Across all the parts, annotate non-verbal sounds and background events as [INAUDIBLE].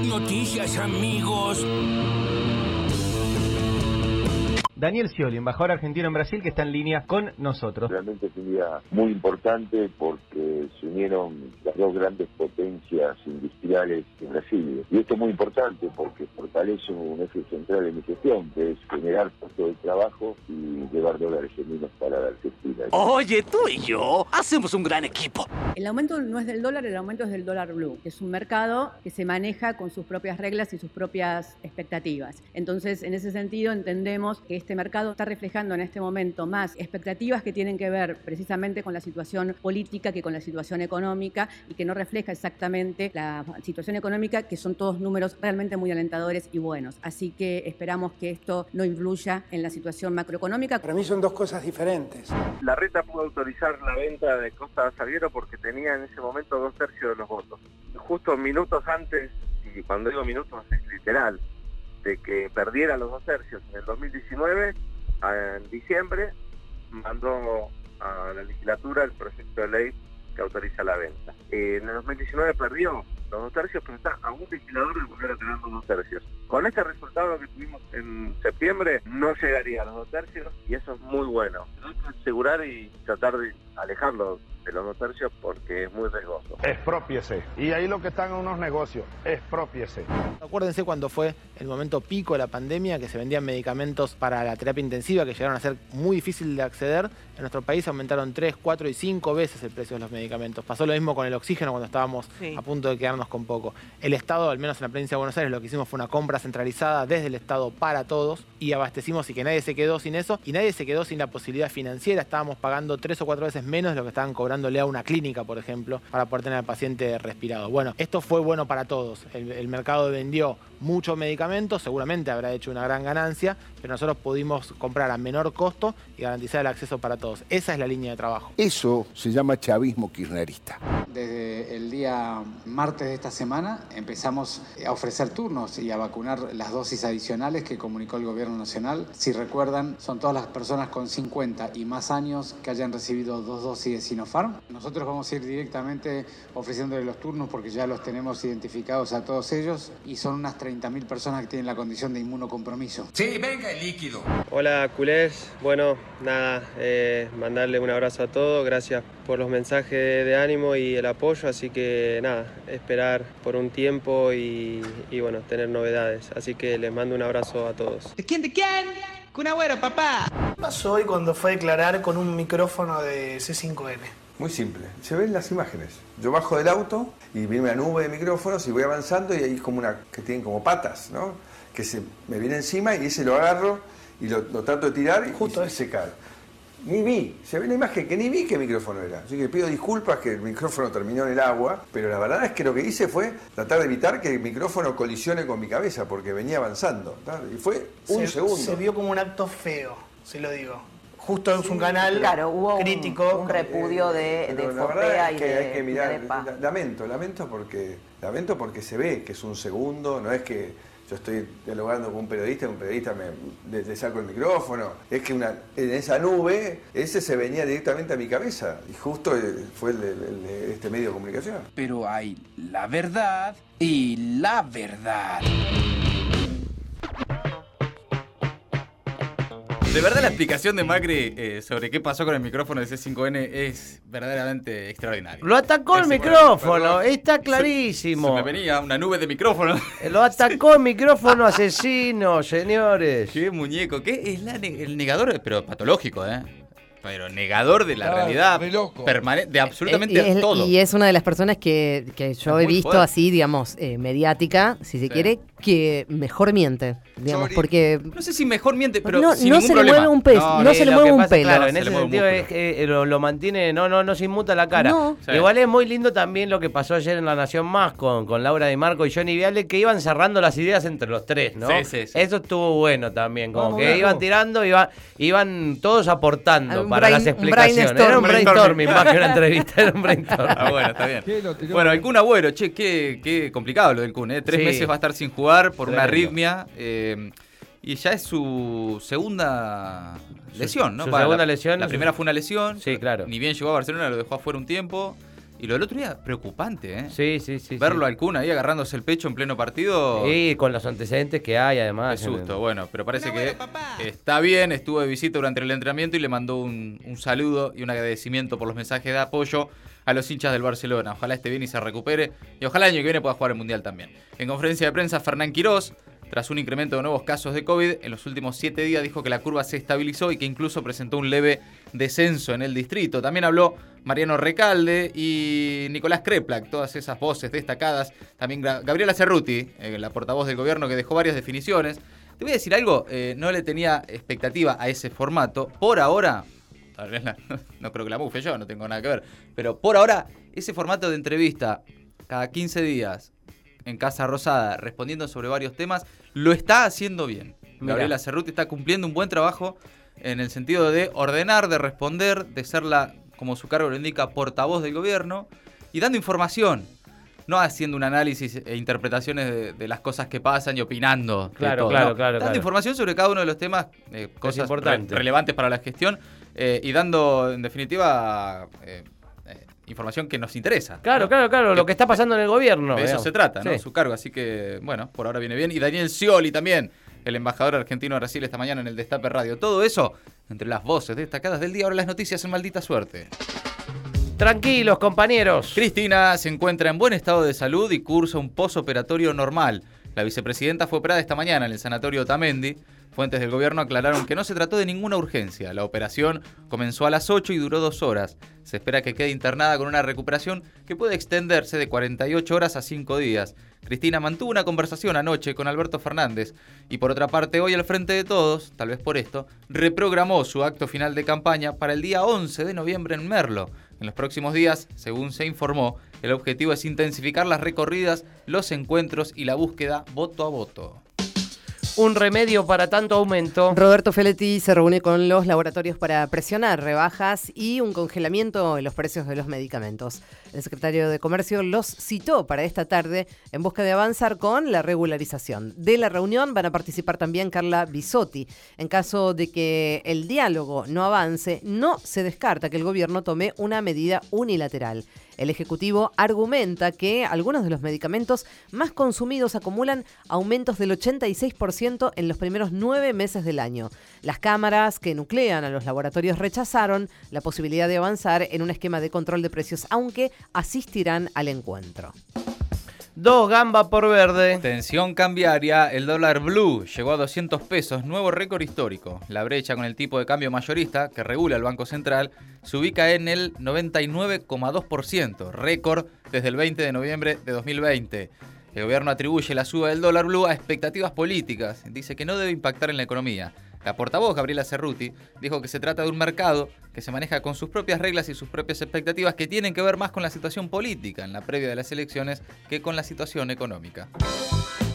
Noticias, amigos. Daniel Scioli, embajador argentino en Brasil, que está en línea con nosotros. Realmente es un día muy importante porque se unieron las dos grandes potencias industriales en Brasil. Y esto es muy importante porque fortalece un eje central en mi gestión, que es generar puestos de trabajo y llevar dólares genuinos para la Argentina. Oye, tú y yo hacemos un gran equipo. El aumento no es del dólar, el aumento es del dólar blue, que es un mercado que se maneja con sus propias reglas y sus propias expectativas. Entonces, en ese sentido, entendemos que este mercado está reflejando en este momento más expectativas que tienen que ver precisamente con la situación política que con la situación económica y que no refleja exactamente la situación económica, que son todos números realmente muy alentadores y buenos. Así que esperamos que esto no influya en la situación macroeconómica. Para mí son dos cosas diferentes. La reta pudo autorizar la venta de Costa Salguero porque tenía en ese momento dos tercios de los votos. Justo minutos antes, y cuando digo minutos es literal, de que perdiera los dos tercios en el 2019, en diciembre mandó a la legislatura el proyecto de ley que autoriza la venta. en el 2019 perdió los dos tercios, pero está a un legislador de volver a tener los dos tercios. Con este resultado que tuvimos en septiembre, no llegaría a los dos tercios y eso es muy bueno. Hay que asegurar y tratar de alejarlo dos tercios porque es muy riesgoso. Expropiese. Y ahí lo que están en unos negocios, expropiese. Acuérdense cuando fue el momento pico de la pandemia, que se vendían medicamentos para la terapia intensiva que llegaron a ser muy difícil de acceder. En nuestro país aumentaron 3, 4 y 5 veces el precio de los medicamentos. Pasó lo mismo con el oxígeno cuando estábamos a punto de quedarnos con poco. El Estado, al menos en la provincia de Buenos Aires, lo que hicimos fue una compra centralizada desde el Estado para todos y abastecimos y que nadie se quedó sin eso y nadie se quedó sin la posibilidad financiera. Estábamos pagando 3 o 4 veces menos de lo que estaban cobrándole a una clínica, por ejemplo, para poder tener al paciente respirado. Bueno, esto fue bueno para todos. El, mercado vendió mucho medicamento, seguramente habrá hecho una gran ganancia, pero nosotros pudimos comprar a menor costo y garantizar el acceso para todos. Esa es la línea de trabajo. Eso se llama chavismo kirchnerista. Desde el día martes de esta semana empezamos a ofrecer turnos y a vacunar las dosis adicionales que comunicó el gobierno nacional. Si recuerdan, son todas las personas con 50 y más años que hayan recibido dos dosis de Sinopharm. Nosotros vamos a ir directamente ofreciéndole los turnos porque ya los tenemos identificados a todos ellos y son unas 30.000 personas que tienen la condición de inmunocompromiso. Sí, venga el líquido. Hola, culés. Bueno, nada, eh, mandarle un abrazo a todos. Gracias por los mensajes de ánimo y el apoyo. Así que nada, esperar por un tiempo y, bueno, tener novedades. Así que les mando un abrazo a todos. ¿De quién? ¿De quién? Kun Agüero, papá. ¿Qué pasó hoy cuando fue a declarar con un micrófono de C5N? Muy simple, se ven las imágenes. Yo bajo del auto y viene una nube de micrófonos y voy avanzando y hay como una que tienen como patas, ¿no? Que se me viene encima y ese lo agarro y lo, trato de tirar y, Justo se cae. Ni vi, se ve la imagen que ni vi qué micrófono era. Así que pido disculpas que el micrófono terminó en el agua, pero la verdad es que lo que hice fue tratar de evitar que el micrófono colisione con mi cabeza porque venía avanzando. Y fue un segundo. Se vio como un acto feo, se lo digo justo es un canal claro, hubo crítico. Un, repudio de, de Fortea y de, hay que mirar, lamento, lamento porque, lamento porque se ve que es un segundo, no es que yo estoy dialogando con un periodista y un periodista me le, saco el micrófono, es que una, en esa nube ese se venía directamente a mi cabeza y justo eh, fue este medio de comunicación. Pero hay la verdad y la verdad. De verdad la explicación de Macri eh, sobre qué pasó con el micrófono de C5N es verdaderamente extraordinaria. Lo atacó el micrófono, está clarísimo. Se, me venía una nube de micrófono. Lo atacó el [LAUGHS] micrófono [LAUGHS] asesino, señores. Qué muñeco, qué es el negador, pero patológico, ¿eh? pero negador de la realidad permanente, de absolutamente eh, todo. Y es una de las personas que, yo he visto así, digamos, eh, mediática, si se quiere, que mejor miente, digamos, porque... No sé si mejor miente, pero no, sin no ningún se problema. le mueve un pelo, no, se le mueve un pelo. Claro, en ese sentido es que lo, mantiene, no, no, no se inmuta la cara. Igual es muy lindo también lo que pasó ayer en La Nación Más con, con Laura Di Marco y Johnny Viale, que iban cerrando las ideas entre los tres, ¿no? Sí, sí, Eso estuvo bueno también, como que iban tirando, iba, iban todos aportando para las explicaciones. Era un brainstorming más que una entrevista, era un brainstorming. Ah, bueno, está bien. Bueno, el Kun Agüero, che, qué, qué complicado lo del Kun, ¿eh? Tres meses va a estar sin jugar por una arritmia. Eh, y ya es su segunda lesión, ¿no? Su segunda lesión. La primera fue una lesión. Sí, claro. Ni bien llegó a Barcelona, lo dejó afuera un tiempo. Y lo del otro día, preocupante, ¿eh? Sí, sí, sí. Verlo al Kun ahí agarrándose el pecho en pleno partido. Sí, con los antecedentes que hay, además. Qué susto, bueno, pero parece que está bien. Estuvo de visita durante el entrenamiento y le mandó un, un saludo y un agradecimiento por los mensajes de apoyo a los hinchas del Barcelona. Ojalá esté bien y se recupere. Y ojalá el año que viene pueda jugar el Mundial también. En conferencia de prensa, Fernán Quirós tras un incremento de nuevos casos de COVID, en los últimos siete días dijo que la curva se estabilizó y que incluso presentó un leve descenso en el distrito. También habló Mariano Recalde y Nicolás Kreplak, todas esas voces destacadas. También Gabriela Cerruti, eh, la portavoz del gobierno, que dejó varias definiciones. Te voy a decir algo, eh, no le tenía expectativa a ese formato. Por ahora, [LAUGHS] no creo que la mufe yo, no tengo nada que ver, pero por ahora, ese formato de entrevista cada 15 días en Casa Rosada respondiendo sobre varios temas, lo está haciendo bien. Gabriela Cerruti está cumpliendo un buen trabajo en el sentido de ordenar, de responder, de ser la, como su cargo lo indica, portavoz del gobierno y dando información. No haciendo un análisis e interpretaciones de, las cosas que pasan y opinando. Claro, claro, claro. Dando información sobre cada uno de los temas, eh, cosas relevantes para la gestión eh, y dando, en definitiva, eh, información que nos interesa. Claro, claro, claro, lo que está pasando en el gobierno. De eso se trata, ¿no? Su cargo, así que, bueno, por ahora viene bien. Y Daniel Scioli también, el embajador argentino de Brasil esta mañana en el Destape Radio. Todo eso entre las voces destacadas del día. Ahora las noticias en maldita suerte. Tranquilos, compañeros. Cristina se encuentra en buen estado de salud y cursa un posoperatorio normal. La vicepresidenta fue operada esta mañana en el sanatorio Tamendi. Fuentes del gobierno aclararon que no se trató de ninguna urgencia. La operación comenzó a las 8 y duró dos horas. Se espera que quede internada con una recuperación que puede extenderse de 48 horas a 5 días. Cristina mantuvo una conversación anoche con Alberto Fernández y por otra parte hoy al frente de todos, tal vez por esto, reprogramó su acto final de campaña para el día 11 de noviembre en Merlo. En los próximos días, según se informó, el objetivo es intensificar las recorridas, los encuentros y la búsqueda voto a voto un remedio para tanto aumento. Roberto Feletti se reúne con los laboratorios para presionar rebajas y un congelamiento en los precios de los medicamentos. El secretario de Comercio los citó para esta tarde en busca de avanzar con la regularización. De la reunión van a participar también Carla Bisotti. En caso de que el diálogo no avance, no se descarta que el gobierno tome una medida unilateral. El Ejecutivo argumenta que algunos de los medicamentos más consumidos acumulan aumentos del 86% en los primeros nueve meses del año. Las cámaras que nuclean a los laboratorios rechazaron la posibilidad de avanzar en un esquema de control de precios, aunque asistirán al encuentro. Dos gambas por verde. Tensión cambiaria, el dólar blue llegó a 200 pesos, nuevo récord histórico. La brecha con el tipo de cambio mayorista que regula el Banco Central se ubica en el 99,2%, récord desde el 20 de noviembre de 2020. El gobierno atribuye la suba del dólar blue a expectativas políticas. Dice que no debe impactar en la economía. La portavoz, Gabriela Cerruti, dijo que se trata de un mercado que se maneja con sus propias reglas y sus propias expectativas que tienen que ver más con la situación política en la previa de las elecciones que con la situación económica.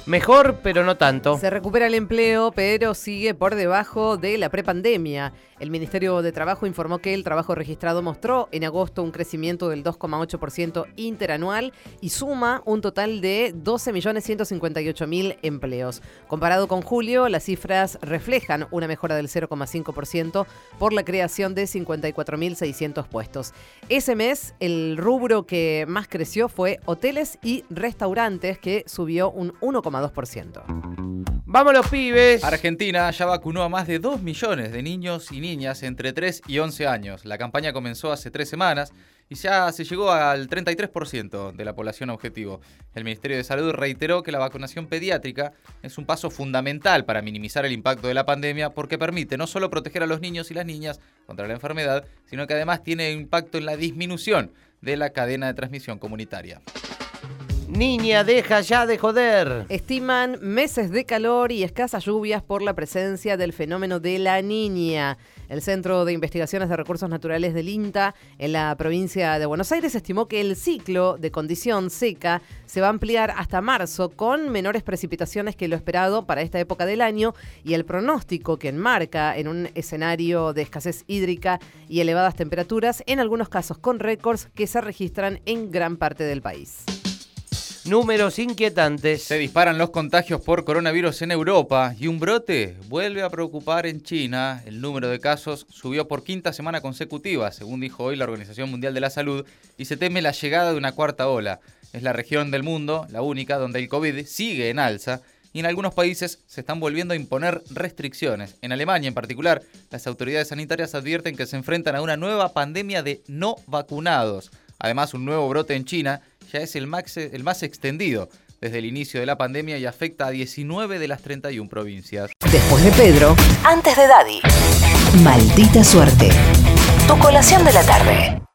Mejor, pero no tanto. Se recupera el empleo, pero sigue por debajo de la prepandemia. El Ministerio de Trabajo informó que el trabajo registrado mostró en agosto un crecimiento del 2,8% interanual y suma un total de 12.158.000 empleos. Comparado con julio, las cifras reflejan una mejora del 0,5% por la creación de 54.600 puestos. Ese mes, el rubro que más creció fue hoteles y restaurantes, que subió un 1,5%. 2%. Vámonos, pibes. Argentina ya vacunó a más de 2 millones de niños y niñas entre 3 y 11 años. La campaña comenzó hace tres semanas y ya se llegó al 33% de la población objetivo. El Ministerio de Salud reiteró que la vacunación pediátrica es un paso fundamental para minimizar el impacto de la pandemia porque permite no solo proteger a los niños y las niñas contra la enfermedad, sino que además tiene impacto en la disminución de la cadena de transmisión comunitaria. Niña, deja ya de joder. Estiman meses de calor y escasas lluvias por la presencia del fenómeno de la niña. El Centro de Investigaciones de Recursos Naturales del INTA en la provincia de Buenos Aires estimó que el ciclo de condición seca se va a ampliar hasta marzo con menores precipitaciones que lo esperado para esta época del año y el pronóstico que enmarca en un escenario de escasez hídrica y elevadas temperaturas, en algunos casos con récords que se registran en gran parte del país. Números inquietantes. Se disparan los contagios por coronavirus en Europa y un brote vuelve a preocupar en China. El número de casos subió por quinta semana consecutiva, según dijo hoy la Organización Mundial de la Salud, y se teme la llegada de una cuarta ola. Es la región del mundo, la única, donde el COVID sigue en alza y en algunos países se están volviendo a imponer restricciones. En Alemania en particular, las autoridades sanitarias advierten que se enfrentan a una nueva pandemia de no vacunados. Además, un nuevo brote en China ya es el más, el más extendido desde el inicio de la pandemia y afecta a 19 de las 31 provincias. Después de Pedro, antes de Daddy. Maldita suerte. Tu colación de la tarde.